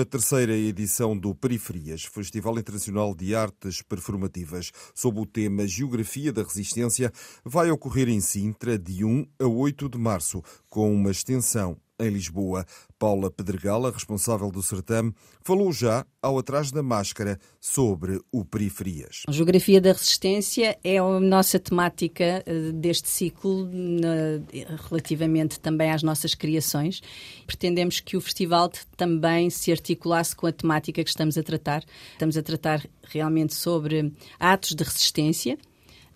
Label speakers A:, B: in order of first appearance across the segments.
A: A 13 edição do Periferias, Festival Internacional de Artes Performativas, sob o tema Geografia da Resistência, vai ocorrer em Sintra de 1 a 8 de março, com uma extensão em Lisboa. Paula Pedregala, responsável do certame, falou já, ao Atrás da Máscara, sobre o Periferias.
B: A Geografia da Resistência é a nossa temática eh, deste ciclo, relativamente também às nossas criações. Pretendemos que o festival também se articulasse com a temática que estamos a tratar. Estamos a tratar realmente sobre atos de resistência,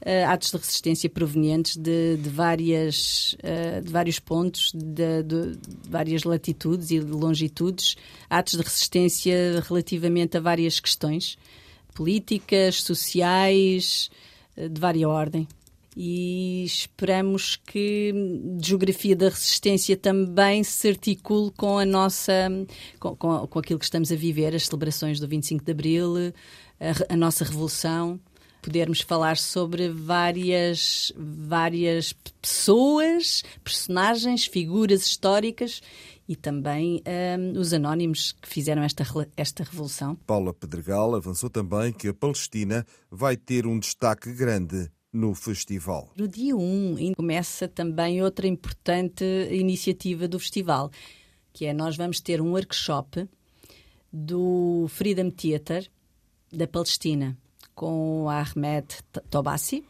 B: uh, atos de resistência provenientes de, de várias, uh, de vários pontos, de, de, várias latitudes e longitudes, atos de resistência relativamente a várias questões políticas, sociais, uh, de vária ordem. E esperamos que a geografia da resistência também se articule com a nossa com, com, com aquilo que estamos a viver, as celebrações do 25 de Abril, a, a nossa revolução podermos falar sobre várias, várias pessoas, personagens, figuras históricas e também um, os anónimos que fizeram esta, esta revolução.
A: Paula Pedregal avançou também que a Palestina vai ter um destaque grande no festival.
B: No dia 1 começa também outra importante iniciativa do festival, que é nós vamos ter um workshop do Freedom Theater da Palestina com Ahmed Tobassi,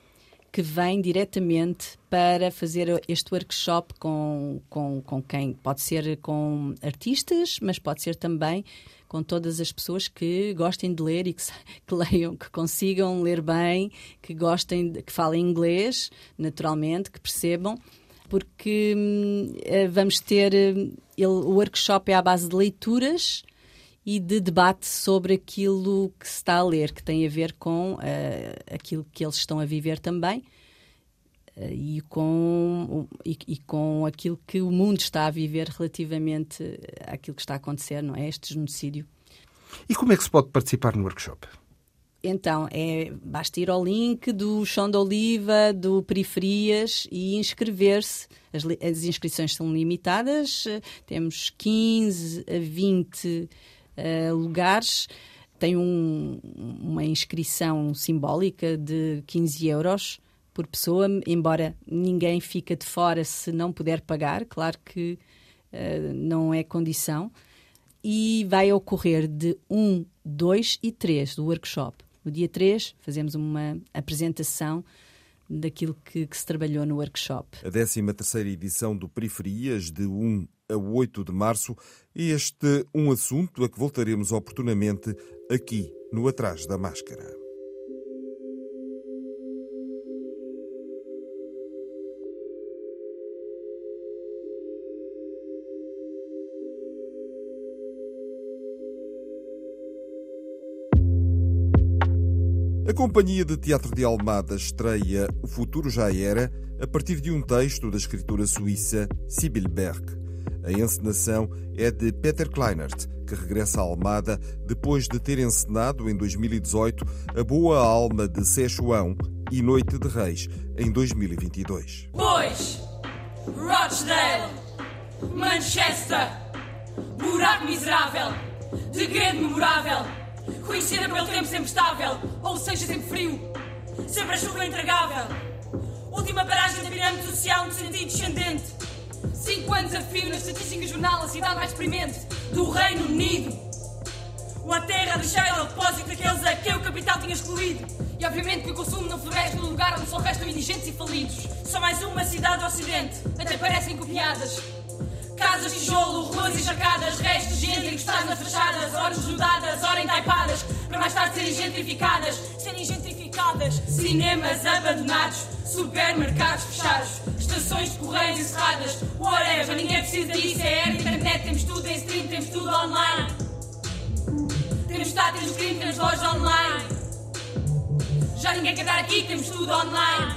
B: que vem diretamente para fazer este workshop com, com, com quem? Pode ser com artistas, mas pode ser também com todas as pessoas que gostem de ler e que, que leiam, que consigam ler bem, que gostem, que falem inglês, naturalmente, que percebam, porque hum, eh, vamos ter. Hum, ele, o workshop é à base de leituras e de debate sobre aquilo que se está a ler, que tem a ver com uh, aquilo que eles estão a viver também uh, e, com, e, e, com aquilo que o mundo está a viver relativamente àquilo que está a acontecer, não é? Este genocídio.
C: E como é que se pode participar no workshop?
B: Então, é, basta ir ao link do Chão de Oliva, do Periferias e inscrever-se. As, as inscrições são limitadas, temos 15 a 20 uh, lugares. Tem um, uma inscrição simbólica de 15 euros por pessoa, embora ninguém fica de fora se não puder pagar, claro que uh, não é condição. E vai ocorrer de 1, 2 e 3 do workshop. No dia 3 fazemos uma apresentação daquilo que, que, se trabalhou no workshop.
A: A 13ª edição do Periferias, de 1 a 8 de março, e este um assunto a que voltaremos oportunamente aqui no Atrás da Máscara. A Companhia de Teatro de Almada estreia O Futuro Já Era a partir de um texto da escritora suíça Sibyl Berg. A encenação é de Peter Kleinert, que regressa a Almada depois de ter encenado em 2018 A Boa Alma de Szechuan e Noite de Reis em 2022.
D: Pois, Rochdale, Manchester, Buraco Miserável, Degredo Memorável. Conhecida pelo tempo sempre estável, ou seja, sempre frio, sempre a chuva intragável. Última paragem da pirâmide social no sentido descendente. Cinco anos a fio na estatística jornal, a cidade mais exprimente do Reino Unido. Uma terra deixada ao depósito daqueles a quem o capital tinha excluído. E obviamente que o consumo não floresce no lugar onde só restam indigentes e falidos. Só mais uma cidade do Ocidente, até parecem copiadas. Casas de tijolo, ruas encharcadas, restos de gente encostados nas fachadas, horas rodadas, ora entaipadas, para mais tarde serem gentrificadas, serem gentrificadas cinemas abandonados, supermercados fechados, estações de correios encerradas, whatever, ninguém precisa disso, é era internet, temos tudo em stream, temos tudo online. Temos estado, temos crime, temos loja online. Já ninguém quer dar aqui, temos tudo online.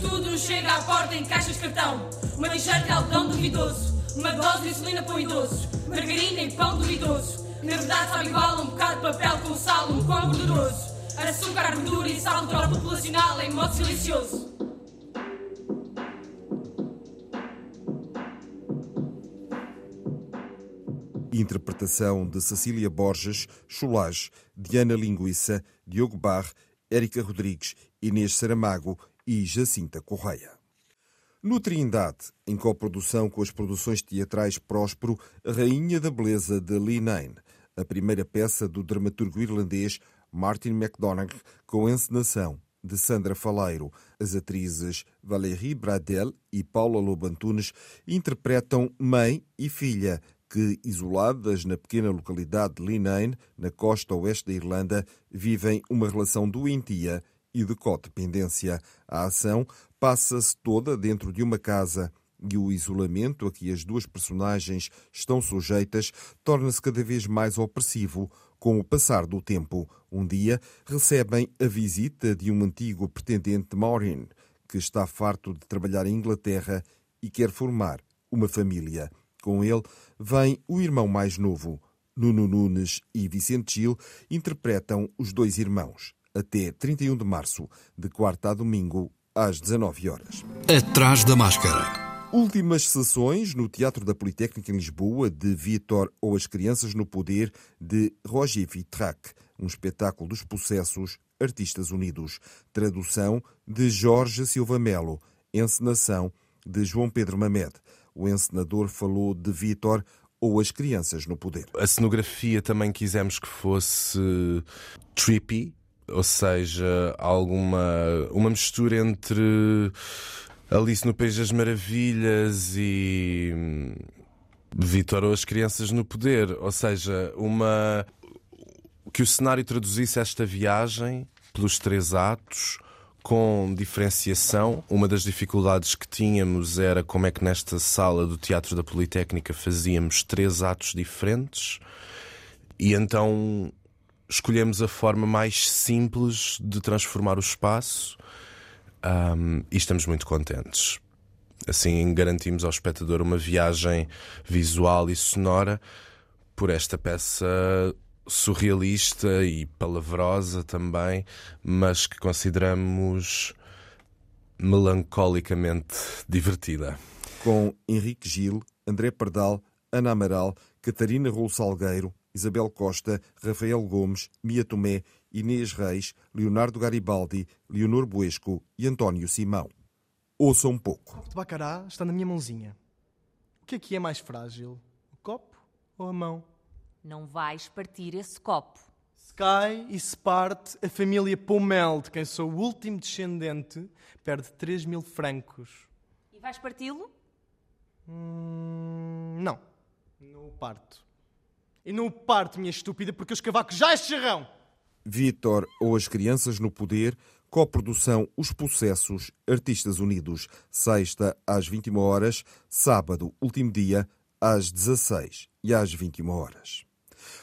D: Tudo nos chega à porta em caixas de cartão. Uma t-shirt de algodão duvidoso. Uma dose de insulina para idosos. Margarina e pão duvidoso. Na verdade sabe igual um bocado de papel com sal, um pão gorduroso. Açúcar, gordura e sal natural populacional em modo silencioso.
A: Interpretação de Cecília Borges, Cholage, Diana Linguiça, Diogo Barre, Érica Rodrigues, Inês Saramago e Jacinta Correia. No Trindade, em coprodução com as produções teatrais Próspero, Rainha da Beleza de Lee Nain, a primeira peça do dramaturgo irlandês Martin McDonagh, com encenação de Sandra Faleiro. As atrizes Valérie Bradel e Paula Lobantunes interpretam mãe e filha, que, isoladas na pequena localidade de Linane, na costa oeste da Irlanda, vivem uma relação doentia e de codependência. A ação passa-se toda dentro de uma casa e o isolamento a que as duas personagens estão sujeitas torna-se cada vez mais opressivo com o passar do tempo. Um dia recebem a visita de um antigo pretendente de Maureen, que está farto de trabalhar em Inglaterra e quer formar uma família. Com ele vem o irmão mais novo. Nuno Nunes e Vicente Gil interpretam os dois irmãos até 31 de março, de quarta a domingo, às 19 horas.
E: Atrás da máscara.
A: Últimas sessões no Teatro da Politécnica em Lisboa de Vitor ou As Crianças no Poder de Roger Vitrac, um espetáculo dos processos Artistas Unidos. Tradução de Jorge Silva Melo. Encenação de João Pedro Mamed. O encenador falou de Vitor ou As Crianças no Poder.
F: A cenografia também quisemos que fosse trippy, ou seja, alguma uma mistura entre Alice no País das Maravilhas e hum, Vitor ou as Crianças no Poder, ou seja, uma que o cenário traduzisse esta viagem pelos três atos com diferenciação. Uma das dificuldades que tínhamos era como é que nesta sala do Teatro da Politécnica fazíamos três atos diferentes. E então escolhemos a forma mais simples de transformar o espaço um, e estamos muito contentes. Assim garantimos ao espectador uma viagem visual e sonora por esta peça surrealista e palavrosa também, mas que consideramos melancolicamente divertida.
A: Com Henrique Gil, André Pardal, Ana Amaral, Catarina Rolo Salgueiro, Isabel Costa, Rafael Gomes, Mia Tomé, Inês Reis, Leonardo Garibaldi, Leonor Buesco e António Simão. Ouça um pouco.
G: O de bacará está na minha mãozinha. O que é que é mais frágil? O copo ou a mão?
H: Não vais partir esse copo.
G: Se cai e se parte, a família Pomel, de quem sou o último descendente, perde 3 mil francos.
H: E vais parti-lo?
G: Hum, não. Não o parto. E não o parto, minha estúpida, porque os cavacos já é charrão!
A: Vitor ou As Crianças no Poder, coprodução Os Processos, Artistas Unidos, sexta às 21 horas, sábado, último dia, às 16 e às 21 horas.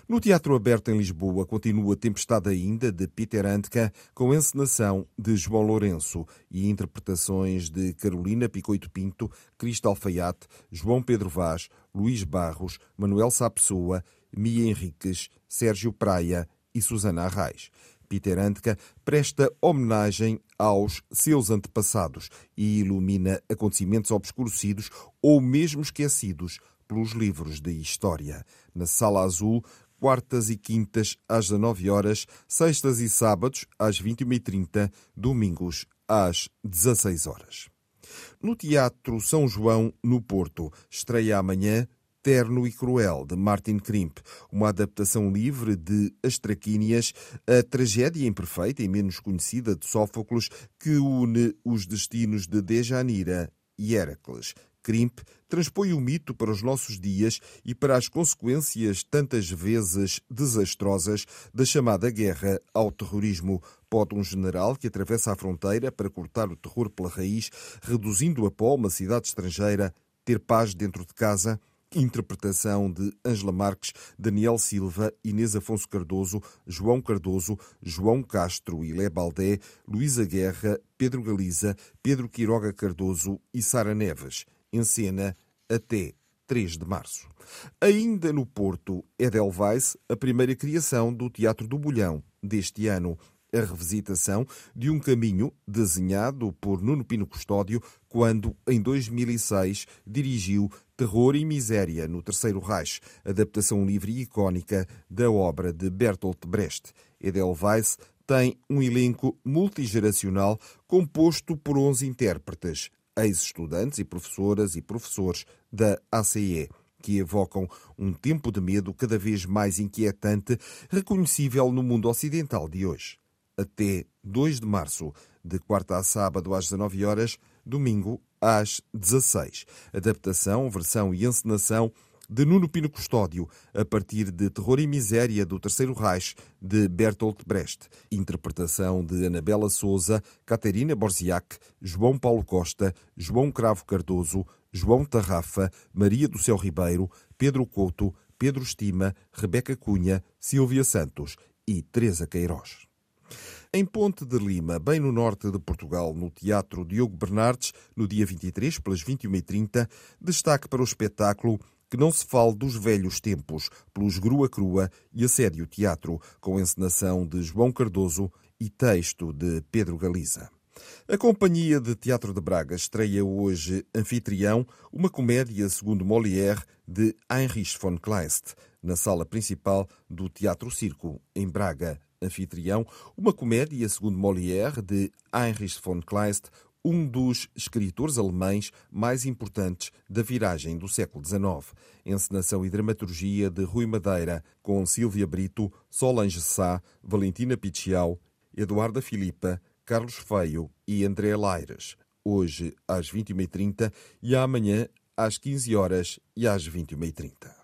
A: No Teatro Aberto em Lisboa continua Tempestade Ainda, de Peter Handke, com encenação de João Lourenço e interpretações de Carolina Picoito Pinto, Cristo Alfaiate, João Pedro Vaz, Luís Barros, Manuel Sapessoa, Mia Henriques, Sérgio Praia e Susana Arraes. Peter Handke presta homenagem aos seus antepassados e ilumina acontecimentos obscurecidos ou mesmo esquecidos pelos livros de história. Na Sala Azul, quartas e quintas às 19 horas, sextas e sábados às 21h30, domingos às 16 horas. No Teatro São João, no Porto, estreia amanhã Terno e Cruel, de Martin Krimp, uma adaptação livre de As Traquínias, a tragédia imperfeita e menos conhecida de Sófocles, que une os destinos de Dejanira e Héracles. Crimp transpõe o mito para os nossos dias e para as consequências tantas vezes desastrosas da chamada guerra ao terrorismo. Pode um general que atravessa a fronteira para cortar o terror pela raiz, reduzindo a pó uma cidade estrangeira, ter paz dentro de casa? Interpretação de Ângela Marques, Daniel Silva, Inês Afonso Cardoso, João Cardoso, João Castro e Lé Baldé, Luísa Guerra, Pedro Galiza, Pedro Quiroga Cardoso e Sara Neves. Em cena até 3 de março. Ainda no Porto, Edelweiss, a primeira criação do Teatro do Bolhão deste ano a revisitação de um caminho desenhado por Nuno Pino Custódio quando, em 2006, dirigiu Terror e Miséria no Terceiro Reich, adaptação livre e icónica da obra de Bertolt Brecht. Edelweiss tem um elenco multigeracional composto por 11 intérpretes, ex-estudantes e professoras e professores da ACE que evocam um tempo de medo cada vez mais inquietante, reconhecível no mundo ocidental de hoje até 2 de março, de quarta a sábado às 19 horas, domingo às 16. Adaptação, versão e encenação de Nuno Pino Custódio, a partir de Terror e Miséria do Terceiro Reich, de Bertolt Brecht. Interpretação de Anabela Souza, Caterina Borziac, João Paulo Costa, João Cravo Cardoso, João Tarrafa, Maria do Céu Ribeiro, Pedro Couto, Pedro Estima, Rebeca Cunha, Silvia Santos e Teresa Queiroz. Em Ponte de Lima, bem no norte de Portugal, no Teatro Diogo Bernardes, no dia 23, pelas 21h30, destaque para o espetáculo que não se fale dos velhos tempos, pelos Grua Crua e Assédio Teatro, com encenação de João Cardoso e texto de Pedro Galiza. A Companhia de Teatro de Braga estreia hoje Anfitrião, uma comédia segundo Molière de Heinrich von Kleist, na sala principal do Teatro Circo, em Braga, Anfitrião, uma comédia, segundo Molière, de Heinrich von Kleist, um dos escritores alemães mais importantes da viragem do século XIX. Encenação e dramaturgia de Rui Madeira, com Silvia Brito, Solange Sá, Valentina Piccial, Eduarda Filipa, Carlos Feio e André Laires. Hoje às 21h30 e amanhã às 15 horas e às 21h30.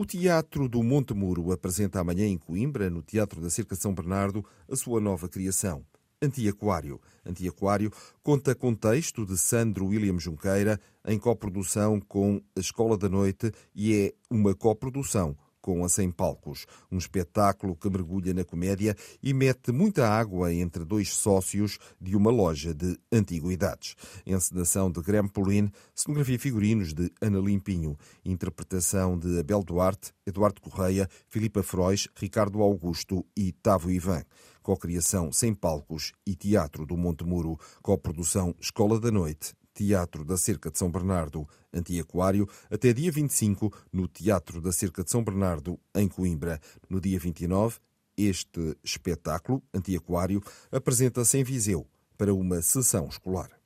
A: O Teatro do Monte Muro apresenta amanhã em Coimbra, no Teatro da Cerca São Bernardo, a sua nova criação. Antiaquário. Antiaquário conta com texto de Sandro William Junqueira, em coprodução com a Escola da Noite e é uma coprodução com a 100 palcos. Um espetáculo que mergulha na comédia e mete muita água entre dois sócios de uma loja de antiguidades. Encenação de Graham Pauline, cenografia e figurinos de Ana Limpinho, interpretação de Abel Duarte, Eduardo Correia, Filipa Frois, Ricardo Augusto e Tavo Ivan co-criação Sem Palcos e Teatro do Monte Muro, co-produção Escola da Noite, Teatro da Cerca de São Bernardo, Antiaquário, até dia 25 no Teatro da Cerca de São Bernardo, em Coimbra. No dia 29, este espetáculo, Antiaquário, apresenta-se em Viseu para uma sessão escolar.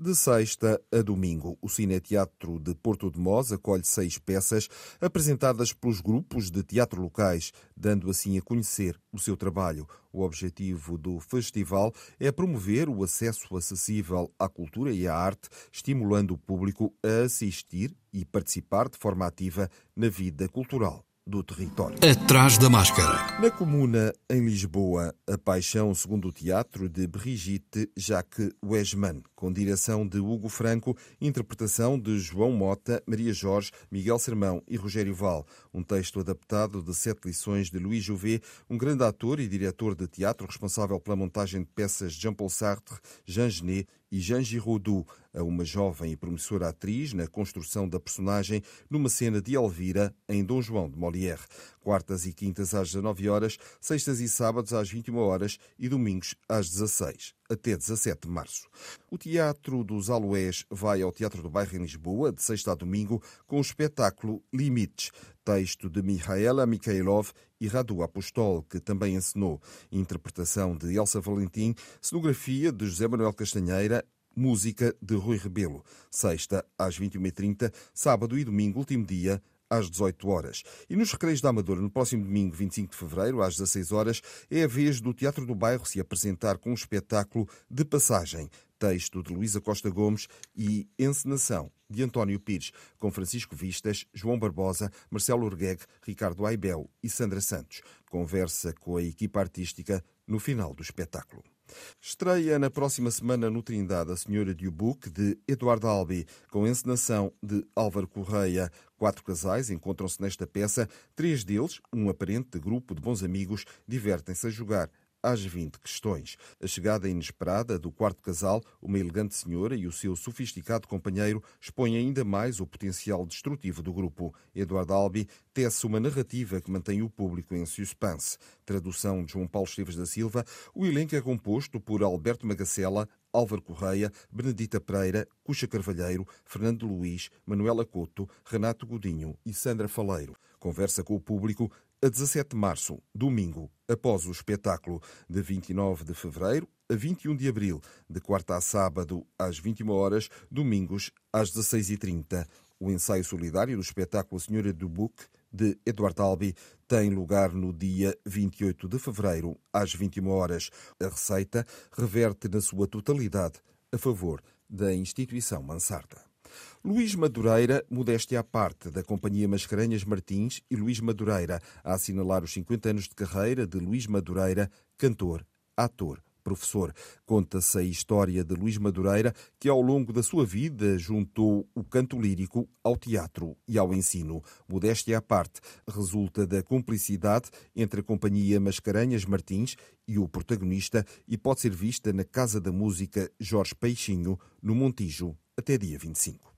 A: De sexta a domingo, o Cineteatro de Porto de Mós acolhe seis peças apresentadas pelos grupos de teatro locais, dando assim a conhecer o seu trabalho. O objetivo do festival é promover o acesso acessível à cultura e à arte, estimulando o público a assistir e participar de forma ativa na vida cultural do território.
E: Atrás da máscara.
A: Na comuna, em Lisboa, a paixão segundo o teatro de Brigitte Jacques Wesman, com direção de Hugo Franco, interpretação de João Mota, Maria Jorge, Miguel Sermão e Rogério Val. Um texto adaptado de sete lições de Louis Jouvet, um grande ator e diretor de teatro responsável pela montagem de peças de Jean-Paul Sartre, Jean Genet e Jean a uma jovem e promissora atriz na construção da personagem numa cena de Elvira em Dom João de Molière. Quartas e quintas às 19 horas, sextas e sábados às 21 horas e domingos às 16 até 17 de março. O Teatro dos Aloés vai ao Teatro do Bairro em Lisboa, de sexta a domingo, com o espetáculo Limites, texto de Mihaela Mikhailov e Radu Apostol, que também ensinou. Interpretação de Elsa Valentim, cenografia de José Manuel Castanheira, música de Rui Rebelo. Sexta às 21h30, sábado e domingo, último dia, às 18 horas. E nos Recreios da Amadora, no próximo domingo, 25 de fevereiro, às 16 horas, é a vez do Teatro do Bairro se apresentar com um espetáculo de passagem. texto de Luísa Costa Gomes e encenação de António Pires, com Francisco Vistas, João Barbosa, Marcelo Urguegue, Ricardo Aibel e Sandra Santos. Conversa com a equipa artística no final do espetáculo. Estreia na próxima semana no Trindade a Senhora de Ubuque, de Eduardo Albi, com encenação de Álvaro Correia. Quatro casais encontram-se nesta peça. Três deles, um aparente grupo de bons amigos, divertem-se a jogar às 20 questões. A chegada inesperada do quarto casal, uma elegante senhora e o seu sofisticado companheiro, expõem ainda mais o potencial destrutivo do grupo. Eduardo Albi tece uma narrativa que mantém o público em suspense. Tradução de João Paulo Esteves da Silva, o elenco é composto por Alberto Magacela, Álvaro Correia, Benedita Pereira, Cuxa Carvalheiro, Fernando Luís, Manuela Couto, Renato Godinho e Sandra Faleiro. Conversa com o público a 17 de março, domingo, após o espetáculo de 29 de fevereiro a 21 de abril, de quarta a sábado às 21 horas, domingos às 16h30. O ensaio solidário do espetáculo Senhora do Book, de Eduardo Albi, tem lugar no dia 28 de fevereiro, às 21 horas. A receita reverte na sua totalidade a favor da instituição Mansarda. Luís Madureira, modéstia à parte, da Companhia Mascarenhas Martins e Luís Madureira, a assinalar os 50 anos de carreira de Luís Madureira, cantor, ator, professor. Conta-se a história de Luís Madureira, que ao longo da sua vida juntou o canto lírico ao teatro e ao ensino. Modéstia à parte, resulta da cumplicidade entre a Companhia Mascarenhas Martins e o protagonista e pode ser vista na Casa da Música Jorge Peixinho, no Montijo, até dia 25.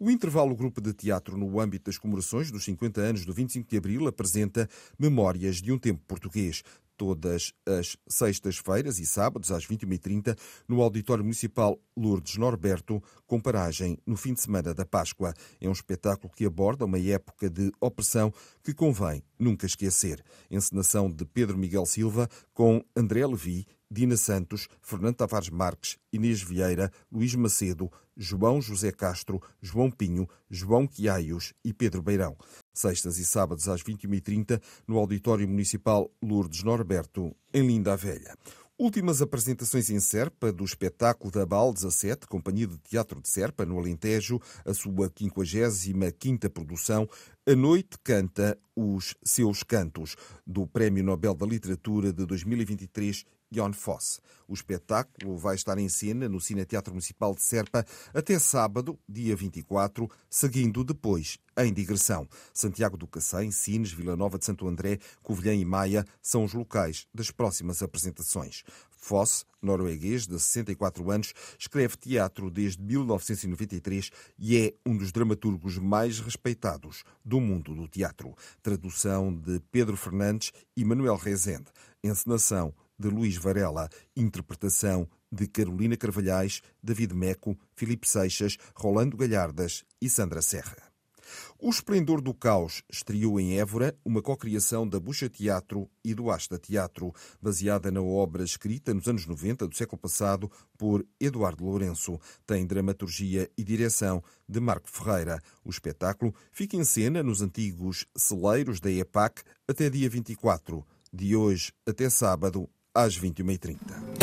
A: O intervalo Grupo de Teatro, no âmbito das comemorações dos 50 anos do 25 de Abril, apresenta Memórias de um Tempo Português, todas as sextas-feiras e sábados às 21h30 no Auditório Municipal Lourdes Norberto, com paragem no fim de semana da Páscoa. É um espetáculo que aborda uma época de opressão que convém nunca esquecer. Encenação de Pedro Miguel Silva com André Levi, Dina Santos, Fernando Tavares Marques, Inês Vieira, Luís Macedo, João José Castro, João Pinho, João Quiaios e Pedro Beirão. Sextas e sábados às 21h30 no Auditório Municipal Lourdes Norberto, em Linda a Velha. Últimas apresentações em Serpa do espetáculo da BAL 17, Companhia de Teatro de Serpa, no Alentejo, a sua 55ª produção, A Noite Canta os Seus Cantos, do Prémio Nobel da Literatura de 2023 Jon Foss. O espetáculo vai estar em cena no Cine Teatro Municipal de Serpa até sábado, dia 24, seguindo depois em digressão. Santiago do Cacém, Sines, Vila Nova de Santo André, Covilhã e Maia são os locais das próximas apresentações. Foss, norueguês de 64 anos, escreve teatro desde 1993 e é um dos dramaturgos mais respeitados do mundo do teatro. Tradução de Pedro Fernandes e Manuel Rezende. Encenação de Luís Varela, interpretação de Carolina Carvalhais, David Meco, Filipe Seixas, Rolando Galhardas e Sandra Serra. O Esplendor do Caos estreou em Évora uma cocriação da Bucha Teatro e do Asta Teatro, baseada na obra escrita nos anos 90 do século passado por Eduardo Lourenço. Tem dramaturgia e direção de Marco Ferreira. O espetáculo fica em cena nos antigos celeiros da EPAC até dia 24. De hoje até sábado, às 21h30.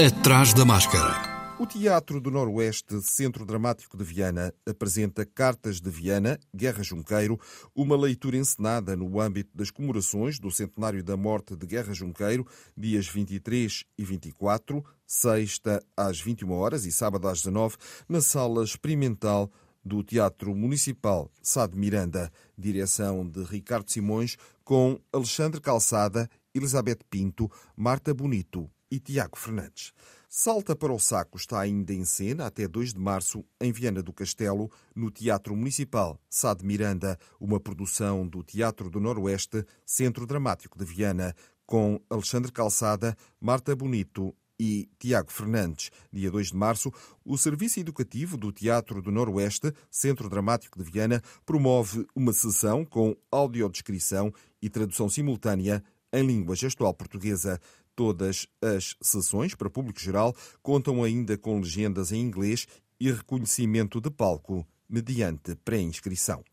E: Atrás da máscara.
A: O Teatro do Noroeste, Centro Dramático de Viana, apresenta Cartas de Viana, Guerra Junqueiro, uma leitura encenada no âmbito das comemorações do centenário da morte de Guerra Junqueiro, dias 23 e 24, sexta às 21 horas e sábado às 19, na Sala Experimental do Teatro Municipal Sá de Miranda, direção de Ricardo Simões, com Alexandre Calçada Elizabeth Pinto, Marta Bonito e Tiago Fernandes. Salta para o Saco está ainda em cena até 2 de março em Viana do Castelo, no Teatro Municipal Sá de Miranda, uma produção do Teatro do Noroeste, Centro Dramático de Viana, com Alexandre Calçada, Marta Bonito e Tiago Fernandes. Dia 2 de março, o Serviço Educativo do Teatro do Noroeste, Centro Dramático de Viana, promove uma sessão com audiodescrição e tradução simultânea em língua gestual portuguesa. Todas as sessões para público geral contam ainda com legendas em inglês e reconhecimento de palco mediante pré-inscrição.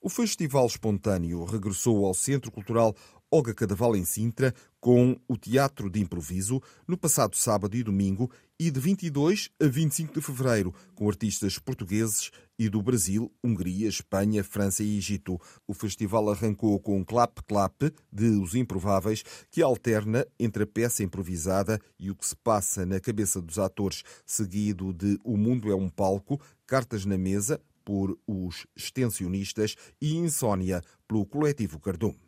A: O Festival Espontâneo regressou ao Centro Cultural Olga Cadaval em Sintra com o Teatro de Improviso no passado sábado e domingo e de 22 a 25 de fevereiro com artistas portugueses e do Brasil, Hungria, Espanha, França e Egito. O festival arrancou com Clap Clap de Os Improváveis que alterna entre a peça improvisada e o que se passa na cabeça dos atores, seguido de O Mundo é um Palco, Cartas na Mesa, por os extensionistas e Insônia, pelo coletivo Cardume.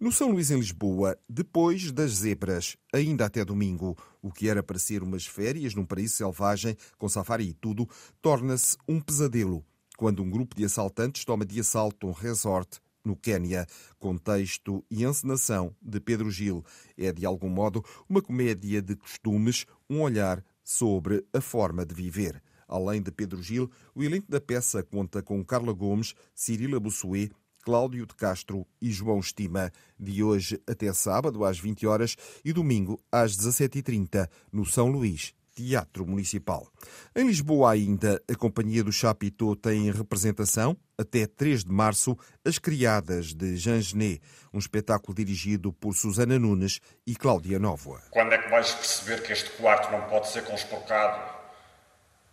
A: No São Luís, em Lisboa, depois das zebras, ainda até domingo, o que era para ser umas férias num paraíso selvagem, com safari e tudo, torna-se um pesadelo quando um grupo de assaltantes toma de assalto um resort no Quênia. Contexto e encenação de Pedro Gil. É, de algum modo, uma comédia de costumes, um olhar sobre a forma de viver. Além de Pedro Gil, o elenco da peça conta com Carla Gomes, Cirila Bussuet, Cláudio de Castro e João Estima, de hoje até sábado às 20 horas e domingo às 17h30, no São Luís. Teatro Municipal. Em Lisboa ainda, a Companhia do Chapitão tem representação até 3 de março As Criadas de Jean Genet, um espetáculo dirigido por Susana Nunes e Cláudia Nóvoa.
I: Quando é que vais perceber que este quarto não pode ser conspurcado?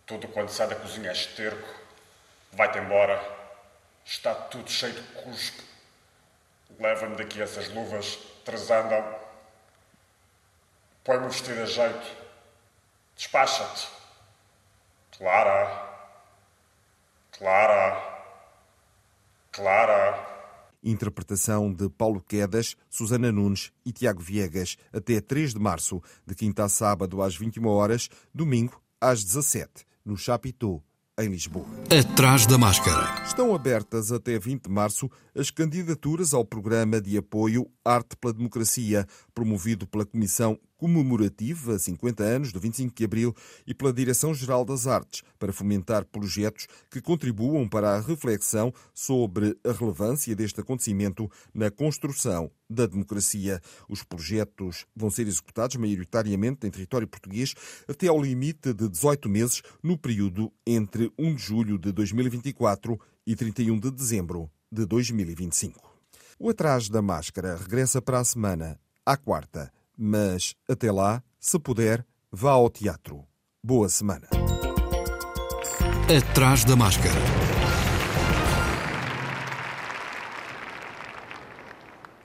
I: Tudo quando sai da cozinha é esterco. Vai-te embora. Está tudo cheio de cuspe. Leva-me daqui essas luvas, trazandam. Põe-me o vestido a jeito. Despacha-te. Clara. Clara. Clara.
A: Interpretação de Paulo Quedas, Susana Nunes e Tiago Viegas, até 3 de março, de quinta a sábado às 21 horas, domingo às 17, no Chapitão em Lisboa.
E: Atrás da máscara.
A: Estão abertas até 20 de março as candidaturas ao programa de apoio Arte pela Democracia, promovido pela Comissão comemorativa 50 anos do 25 de Abril e pela Direção-Geral das Artes, para fomentar projetos que contribuam para a reflexão sobre a relevância deste acontecimento na construção da democracia. Os projetos vão ser executados maioritariamente em território português até ao limite de 18 meses no período entre 1 de julho de 2024 e 31 de dezembro de 2025. O Atrás da Máscara regressa para a semana, à quarta, mas até lá, se puder, vá ao teatro. Boa semana.
E: Atrás da Máscara.